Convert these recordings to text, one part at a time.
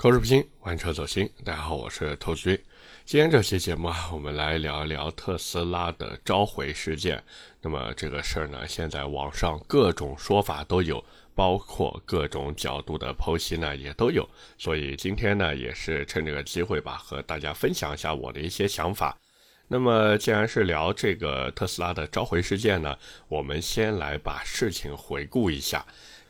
口齿不清，玩车走心。大家好，我是投资君。今天这期节目啊，我们来聊一聊特斯拉的召回事件。那么这个事儿呢，现在网上各种说法都有，包括各种角度的剖析呢也都有。所以今天呢，也是趁这个机会吧，和大家分享一下我的一些想法。那么既然是聊这个特斯拉的召回事件呢，我们先来把事情回顾一下。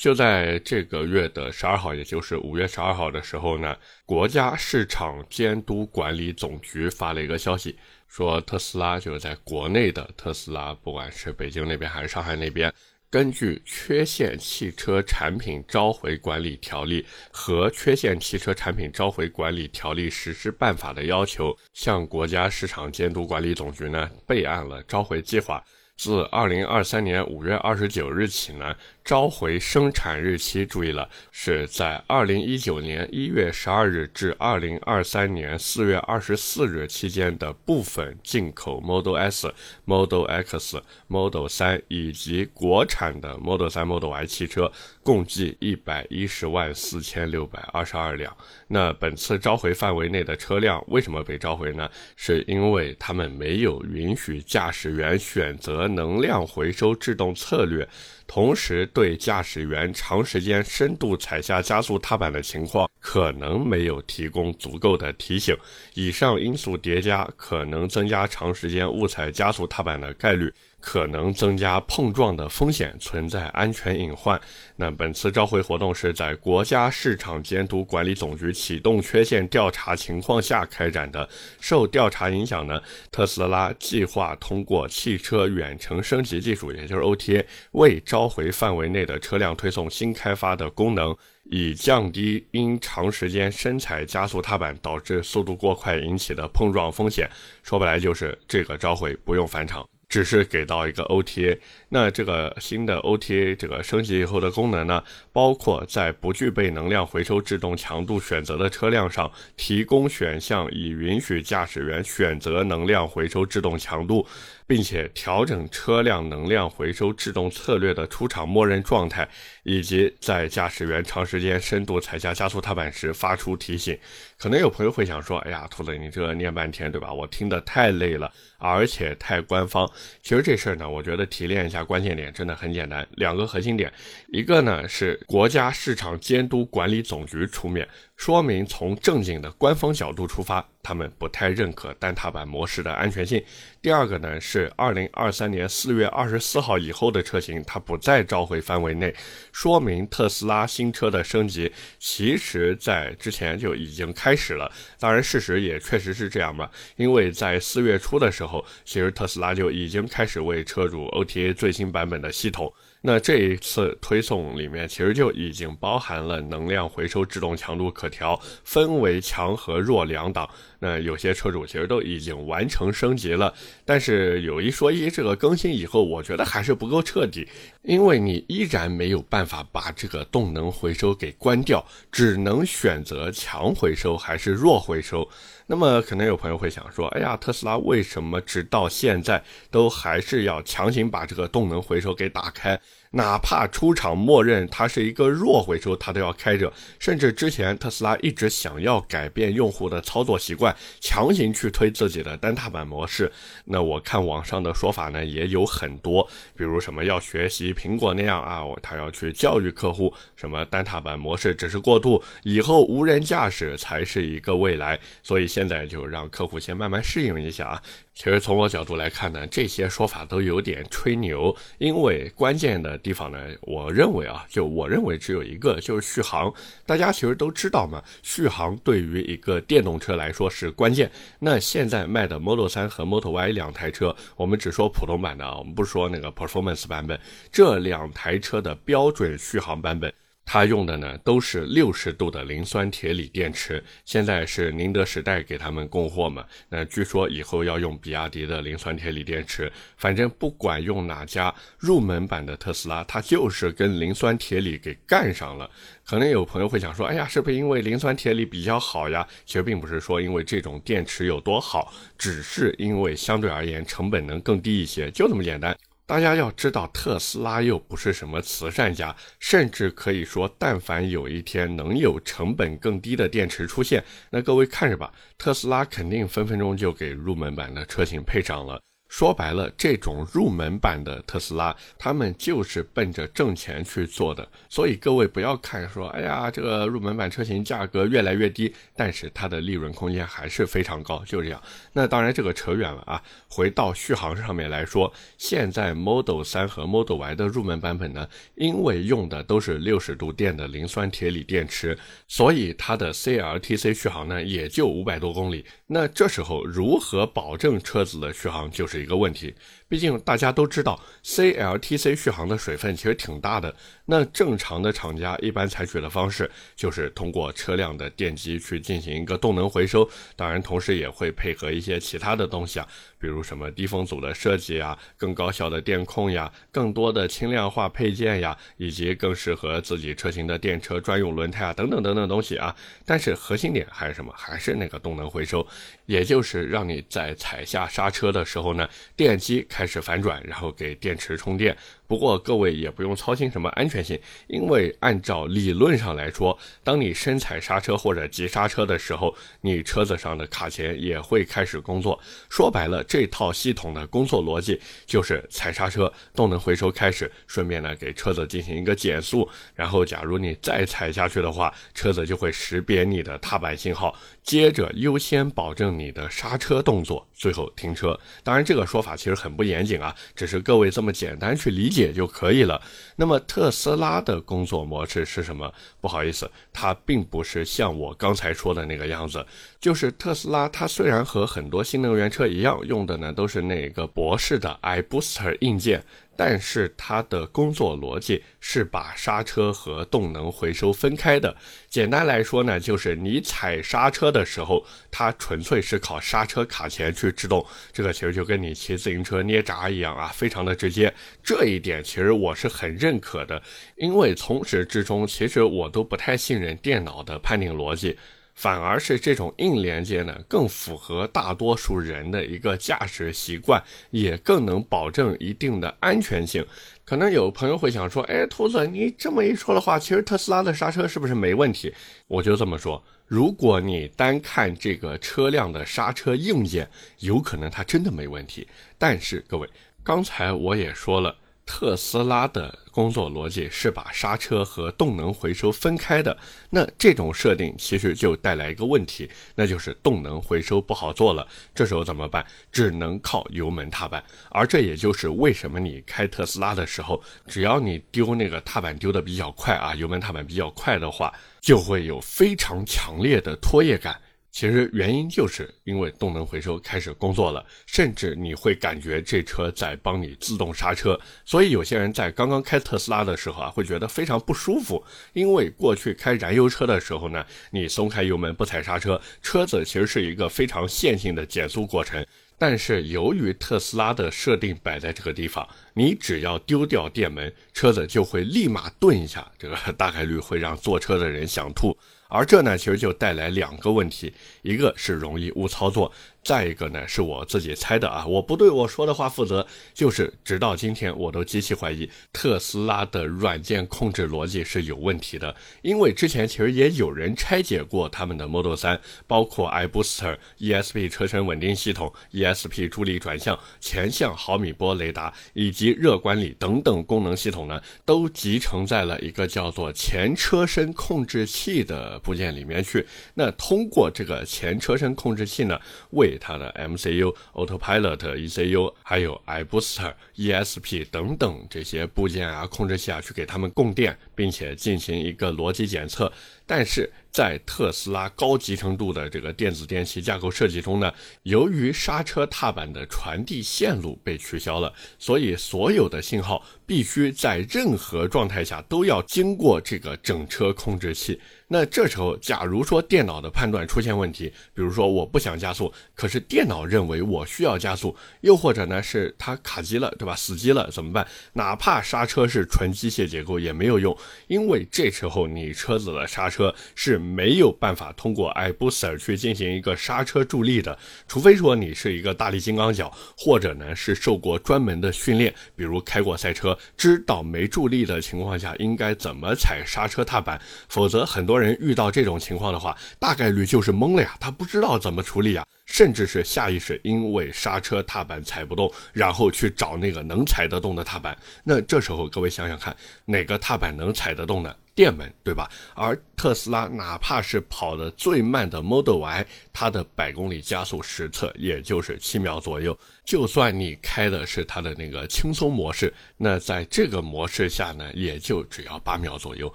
就在这个月的十二号，也就是五月十二号的时候呢，国家市场监督管理总局发了一个消息，说特斯拉就是在国内的特斯拉，不管是北京那边还是上海那边，根据《缺陷汽车产品召回管理条例》和《缺陷汽车产品召回管理条例实施办法》的要求，向国家市场监督管理总局呢备案了召回计划。自二零二三年五月二十九日起呢，召回生产日期注意了，是在二零一九年一月十二日至二零二三年四月二十四日期间的部分进口 Model S、Model X、Model 三以及国产的 Model 三、Model Y 汽车，共计一百一十万四千六百二十二辆。那本次召回范围内的车辆为什么被召回呢？是因为他们没有允许驾驶员选择。能量回收制动策略，同时对驾驶员长时间深度踩下加速踏板的情况，可能没有提供足够的提醒。以上因素叠加，可能增加长时间误踩加速踏板的概率。可能增加碰撞的风险，存在安全隐患。那本次召回活动是在国家市场监督管理总局启动缺陷调查情况下开展的。受调查影响呢，特斯拉计划通过汽车远程升级技术，也就是 OTA，为召回范围内的车辆推送新开发的功能，以降低因长时间深踩加速踏板导致速度过快引起的碰撞风险。说白了就是这个召回不用返厂。只是给到一个 OTA，那这个新的 OTA 这个升级以后的功能呢，包括在不具备能量回收制动强度选择的车辆上提供选项，以允许驾驶员选择能量回收制动强度。并且调整车辆能量回收制动策略的出厂默认状态，以及在驾驶员长时间深度踩下加速踏板时发出提醒。可能有朋友会想说：“哎呀，兔子，你这念半天，对吧？我听得太累了，而且太官方。”其实这事儿呢，我觉得提炼一下关键点真的很简单，两个核心点，一个呢是国家市场监督管理总局出面。说明从正经的官方角度出发，他们不太认可单踏板模式的安全性。第二个呢是二零二三年四月二十四号以后的车型，它不在召回范围内，说明特斯拉新车的升级其实在之前就已经开始了。当然，事实也确实是这样吧，因为在四月初的时候，其实特斯拉就已经开始为车主 OTA 最新版本的系统。那这一次推送里面，其实就已经包含了能量回收制动强度可调，分为强和弱两档。那有些车主其实都已经完成升级了，但是有一说一，这个更新以后，我觉得还是不够彻底，因为你依然没有办法把这个动能回收给关掉，只能选择强回收还是弱回收。那么可能有朋友会想说，哎呀，特斯拉为什么直到现在都还是要强行把这个动能回收给打开？哪怕出厂默认它是一个弱回收，它都要开着。甚至之前特斯拉一直想要改变用户的操作习惯，强行去推自己的单踏板模式。那我看网上的说法呢也有很多，比如什么要学习苹果那样啊，他要去教育客户，什么单踏板模式只是过渡，以后无人驾驶才是一个未来。所以现在就让客户先慢慢适应一下啊。其实从我角度来看呢，这些说法都有点吹牛，因为关键的地方呢，我认为啊，就我认为只有一个，就是续航。大家其实都知道嘛，续航对于一个电动车来说是关键。那现在卖的 Model 三和 Model Y 两台车，我们只说普通版的啊，我们不说那个 Performance 版本，这两台车的标准续航版本。它用的呢都是六十度的磷酸铁锂电池，现在是宁德时代给他们供货嘛？那据说以后要用比亚迪的磷酸铁锂电池，反正不管用哪家入门版的特斯拉，它就是跟磷酸铁锂给干上了。可能有朋友会想说，哎呀，是不是因为磷酸铁锂比较好呀？其实并不是说因为这种电池有多好，只是因为相对而言成本能更低一些，就这么简单。大家要知道，特斯拉又不是什么慈善家，甚至可以说，但凡有一天能有成本更低的电池出现，那各位看着吧，特斯拉肯定分分钟就给入门版的车型配上了。说白了，这种入门版的特斯拉，他们就是奔着挣钱去做的。所以各位不要看说，哎呀，这个入门版车型价格越来越低，但是它的利润空间还是非常高，就这样。那当然这个扯远了啊。回到续航上面来说，现在 Model 3和 Model Y 的入门版本呢，因为用的都是六十度电的磷酸铁锂电池，所以它的 CLTC 续航呢也就五百多公里。那这时候如何保证车子的续航就是一个问题。毕竟大家都知道，CLTC 续航的水分其实挺大的。那正常的厂家一般采取的方式就是通过车辆的电机去进行一个动能回收，当然同时也会配合一些其他的东西啊，比如什么低风阻的设计啊、更高效的电控呀、更多的轻量化配件呀，以及更适合自己车型的电车专用轮胎啊等等等等东西啊。但是核心点还是什么？还是那个动能回收，也就是让你在踩下刹车的时候呢，电机开。开始反转，然后给电池充电。不过各位也不用操心什么安全性，因为按照理论上来说，当你深踩刹车或者急刹车的时候，你车子上的卡钳也会开始工作。说白了，这套系统的工作逻辑就是踩刹车，动能回收开始，顺便呢给车子进行一个减速。然后，假如你再踩下去的话，车子就会识别你的踏板信号，接着优先保证你的刹车动作，最后停车。当然，这个说法其实很不严谨啊，只是各位这么简单去理解。也就可以了。那么特斯拉的工作模式是什么？不好意思，它并不是像我刚才说的那个样子。就是特斯拉，它虽然和很多新能源车一样，用的呢都是那个博士的 iBooster 硬件。但是它的工作逻辑是把刹车和动能回收分开的。简单来说呢，就是你踩刹车的时候，它纯粹是靠刹车卡钳去制动。这个其实就跟你骑自行车捏闸一样啊，非常的直接。这一点其实我是很认可的，因为从始至终，其实我都不太信任电脑的判定逻辑。反而是这种硬连接呢，更符合大多数人的一个驾驶习惯，也更能保证一定的安全性。可能有朋友会想说：“哎，兔子，你这么一说的话，其实特斯拉的刹车是不是没问题？”我就这么说：如果你单看这个车辆的刹车硬件，有可能它真的没问题。但是各位，刚才我也说了。特斯拉的工作逻辑是把刹车和动能回收分开的，那这种设定其实就带来一个问题，那就是动能回收不好做了。这时候怎么办？只能靠油门踏板。而这也就是为什么你开特斯拉的时候，只要你丢那个踏板丢的比较快啊，油门踏板比较快的话，就会有非常强烈的拖曳感。其实原因就是因为动能回收开始工作了，甚至你会感觉这车在帮你自动刹车，所以有些人在刚刚开特斯拉的时候啊，会觉得非常不舒服。因为过去开燃油车的时候呢，你松开油门不踩刹车，车子其实是一个非常线性的减速过程。但是由于特斯拉的设定摆在这个地方，你只要丢掉电门，车子就会立马顿一下，这个大概率会让坐车的人想吐。而这呢，其实就带来两个问题，一个是容易误操作。再一个呢，是我自己猜的啊，我不对我说的话负责。就是直到今天，我都极其怀疑特斯拉的软件控制逻辑是有问题的。因为之前其实也有人拆解过他们的 Model 3，包括 iBooster、ESP 车身稳定系统、ESP 助力转向、前向毫米波雷达以及及热管理等等功能系统呢，都集成在了一个叫做前车身控制器的部件里面去。那通过这个前车身控制器呢，为它的 MCU、Autopilot、ECU，还有 iBooster、ESP 等等这些部件啊、控制器啊，去给它们供电，并且进行一个逻辑检测。但是在特斯拉高集成度的这个电子电器架构设计中呢，由于刹车踏板的传递线路被取消了，所以所有的信号必须在任何状态下都要经过这个整车控制器。那这时候，假如说电脑的判断出现问题，比如说我不想加速，可是电脑认为我需要加速，又或者呢是它卡机了，对吧？死机了怎么办？哪怕刹车是纯机械结构也没有用，因为这时候你车子的刹车。是没有办法通过 iBooster 去进行一个刹车助力的，除非说你是一个大力金刚脚，或者呢是受过专门的训练，比如开过赛车，知道没助力的情况下应该怎么踩刹车踏板。否则，很多人遇到这种情况的话，大概率就是懵了呀，他不知道怎么处理呀，甚至是下意识因为刹车踏板踩不动，然后去找那个能踩得动的踏板。那这时候各位想想看，哪个踏板能踩得动呢？电门，对吧？而特斯拉哪怕是跑得最慢的 Model Y，它的百公里加速实测也就是七秒左右。就算你开的是它的那个轻松模式，那在这个模式下呢，也就只要八秒左右。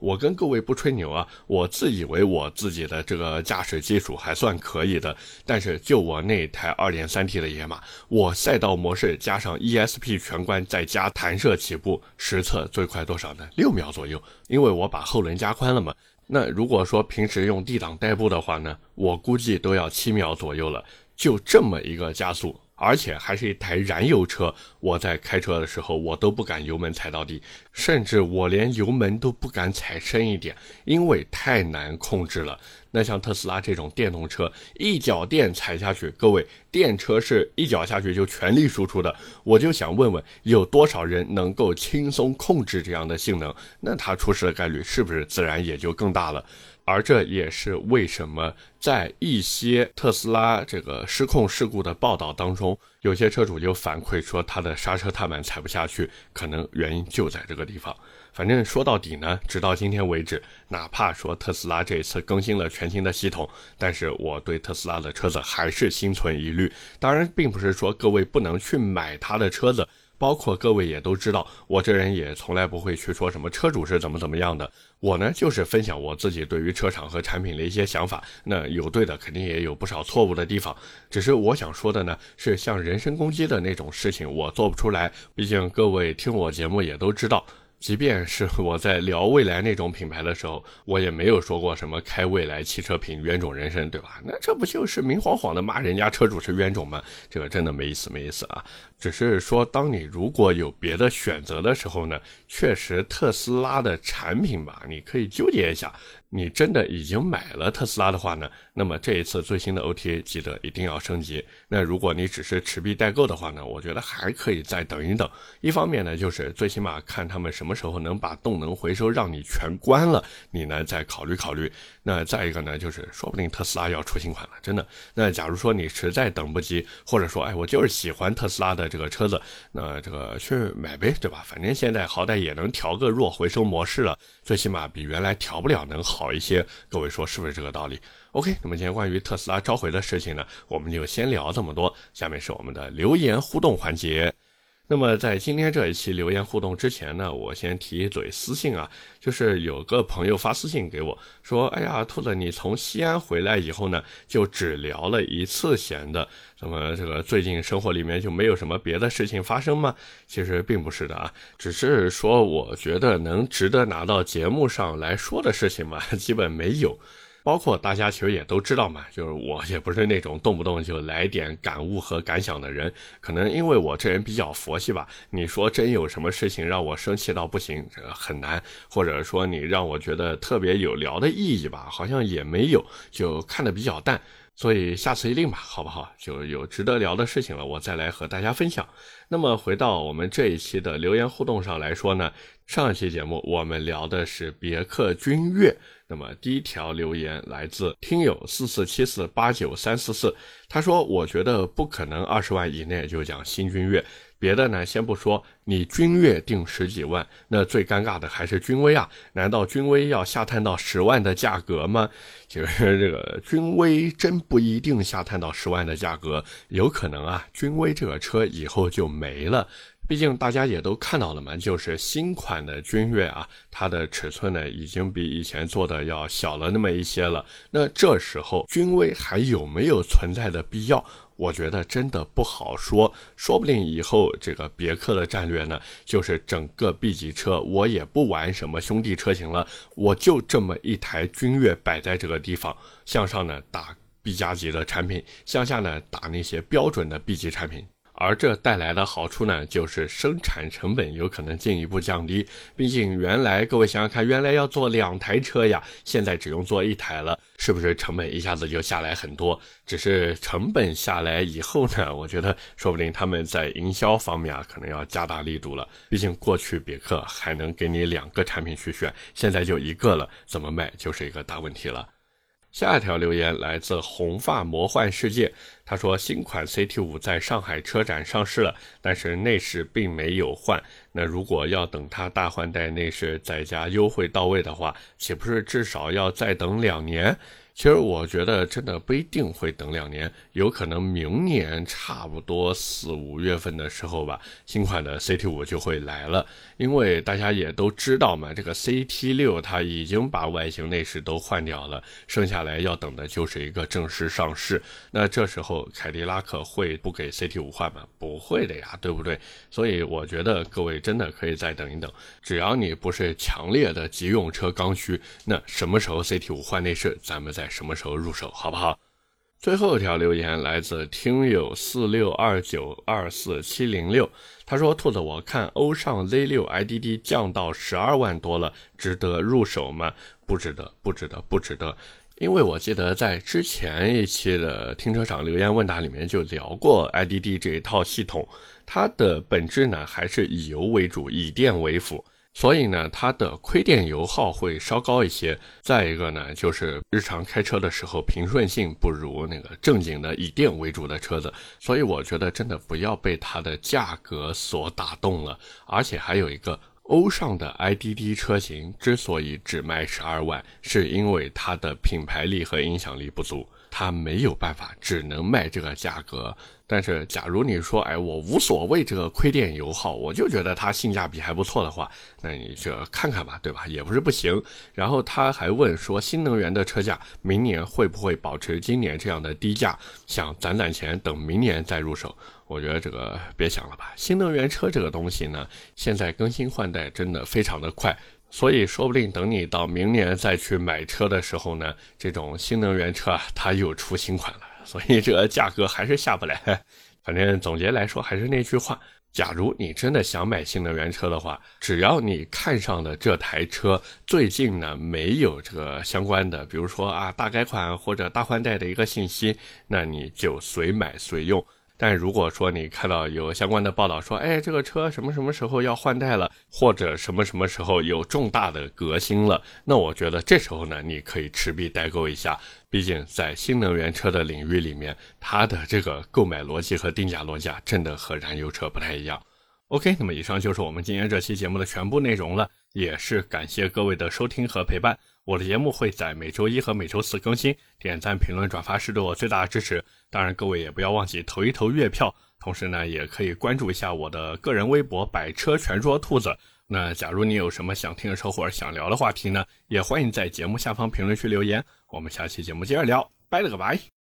我跟各位不吹牛啊，我自以为我自己的这个驾驶技术还算可以的。但是就我那台 2.3T 的野马，我赛道模式加上 ESP 全关再加弹射起步，实测最快多少呢？六秒左右，因为我把后轮加宽了嘛。那如果说平时用 D 档代步的话呢，我估计都要七秒左右了。就这么一个加速。而且还是一台燃油车，我在开车的时候，我都不敢油门踩到底，甚至我连油门都不敢踩深一点，因为太难控制了。那像特斯拉这种电动车，一脚电踩下去，各位，电车是一脚下去就全力输出的。我就想问问，有多少人能够轻松控制这样的性能？那它出事的概率是不是自然也就更大了？而这也是为什么在一些特斯拉这个失控事故的报道当中，有些车主就反馈说他的刹车踏板踩不下去，可能原因就在这个地方。反正说到底呢，直到今天为止，哪怕说特斯拉这一次更新了全新的系统，但是我对特斯拉的车子还是心存疑虑。当然，并不是说各位不能去买他的车子。包括各位也都知道，我这人也从来不会去说什么车主是怎么怎么样的。我呢，就是分享我自己对于车厂和产品的一些想法。那有对的，肯定也有不少错误的地方。只是我想说的呢，是像人身攻击的那种事情，我做不出来。毕竟各位听我节目也都知道。即便是我在聊未来那种品牌的时候，我也没有说过什么开未来汽车品冤种人生，对吧？那这不就是明晃晃的骂人家车主是冤种吗？这个真的没意思，没意思啊！只是说，当你如果有别的选择的时候呢，确实特斯拉的产品吧，你可以纠结一下。你真的已经买了特斯拉的话呢，那么这一次最新的 OTA 记得一定要升级。那如果你只是持币代购的话呢，我觉得还可以再等一等。一方面呢，就是最起码看他们什么时候能把动能回收让你全关了，你呢再考虑考虑。那再一个呢，就是说不定特斯拉要出新款了，真的。那假如说你实在等不及，或者说哎我就是喜欢特斯拉的这个车子，那这个去买呗，对吧？反正现在好歹也能调个弱回收模式了，最起码比原来调不了能好。一些，各位说是不是这个道理？OK，那么今天关于特斯拉召回的事情呢，我们就先聊这么多。下面是我们的留言互动环节。那么在今天这一期留言互动之前呢，我先提一嘴私信啊，就是有个朋友发私信给我说：“哎呀，兔子，你从西安回来以后呢，就只聊了一次闲的，怎么这个最近生活里面就没有什么别的事情发生吗？”其实并不是的啊，只是说我觉得能值得拿到节目上来说的事情嘛，基本没有。包括大家其实也都知道嘛，就是我也不是那种动不动就来点感悟和感想的人，可能因为我这人比较佛系吧。你说真有什么事情让我生气到不行，这个很难；或者说你让我觉得特别有聊的意义吧，好像也没有，就看得比较淡。所以下次一定吧，好不好？就有值得聊的事情了，我再来和大家分享。那么回到我们这一期的留言互动上来说呢，上一期节目我们聊的是别克君越。那么第一条留言来自听友四四七四八九三四四，他说：“我觉得不可能二十万以内就讲新君越，别的呢先不说，你君越定十几万，那最尴尬的还是君威啊？难道君威要下探到十万的价格吗？其实这个君威真不一定下探到十万的价格，有可能啊，君威这个车以后就没了。”毕竟大家也都看到了嘛，就是新款的君越啊，它的尺寸呢已经比以前做的要小了那么一些了。那这时候君威还有没有存在的必要？我觉得真的不好说，说不定以后这个别克的战略呢，就是整个 B 级车我也不玩什么兄弟车型了，我就这么一台君越摆在这个地方，向上呢打 B 加级的产品，向下呢打那些标准的 B 级产品。而这带来的好处呢，就是生产成本有可能进一步降低。毕竟原来各位想想看，原来要做两台车呀，现在只用做一台了，是不是成本一下子就下来很多？只是成本下来以后呢，我觉得说不定他们在营销方面啊，可能要加大力度了。毕竟过去别克还能给你两个产品去选，现在就一个了，怎么卖就是一个大问题了。下一条留言来自红发魔幻世界，他说新款 CT 五在上海车展上市了，但是内饰并没有换。那如果要等它大换代，内饰再加优惠到位的话，岂不是至少要再等两年？其实我觉得真的不一定会等两年，有可能明年差不多四五月份的时候吧，新款的 CT 五就会来了。因为大家也都知道嘛，这个 CT 六它已经把外形内饰都换掉了，剩下来要等的就是一个正式上市。那这时候凯迪拉克会不给 CT 五换吗？不会的呀，对不对？所以我觉得各位真的可以再等一等，只要你不是强烈的急用车刚需，那什么时候 CT 五换内饰，咱们再。什么时候入手，好不好？最后一条留言来自听友四六二九二四七零六，他说：“兔子，我看欧尚 Z 六 IDD 降到十二万多了，值得入手吗？不值得，不值得，不值得。因为我记得在之前一期的停车场留言问答里面就聊过 IDD 这一套系统，它的本质呢还是以油为主，以电为辅。”所以呢，它的亏电油耗会稍高一些。再一个呢，就是日常开车的时候平顺性不如那个正经的以电为主的车子。所以我觉得真的不要被它的价格所打动了。而且还有一个，欧尚的 IDD 车型之所以只卖十二万，是因为它的品牌力和影响力不足。它没有办法，只能卖这个价格。但是，假如你说，哎，我无所谓这个亏电油耗，我就觉得它性价比还不错的话，那你就看看吧，对吧？也不是不行。然后他还问说，新能源的车价明年会不会保持今年这样的低价？想攒攒钱，等明年再入手。我觉得这个别想了吧。新能源车这个东西呢，现在更新换代真的非常的快。所以说不定等你到明年再去买车的时候呢，这种新能源车啊它又出新款了，所以这个价格还是下不来。反正总结来说还是那句话，假如你真的想买新能源车的话，只要你看上的这台车最近呢没有这个相关的，比如说啊大改款或者大换代的一个信息，那你就随买随用。但如果说你看到有相关的报道说，哎，这个车什么什么时候要换代了，或者什么什么时候有重大的革新了，那我觉得这时候呢，你可以持币代购一下。毕竟在新能源车的领域里面，它的这个购买逻辑和定价逻辑啊真的和燃油车不太一样。OK，那么以上就是我们今天这期节目的全部内容了，也是感谢各位的收听和陪伴。我的节目会在每周一和每周四更新，点赞、评论、转发是对我最大的支持。当然，各位也不要忘记投一投月票，同时呢，也可以关注一下我的个人微博“百车全说兔子”。那假如你有什么想听的车或者想聊的话题呢，也欢迎在节目下方评论区留言。我们下期节目接着聊，拜了个拜。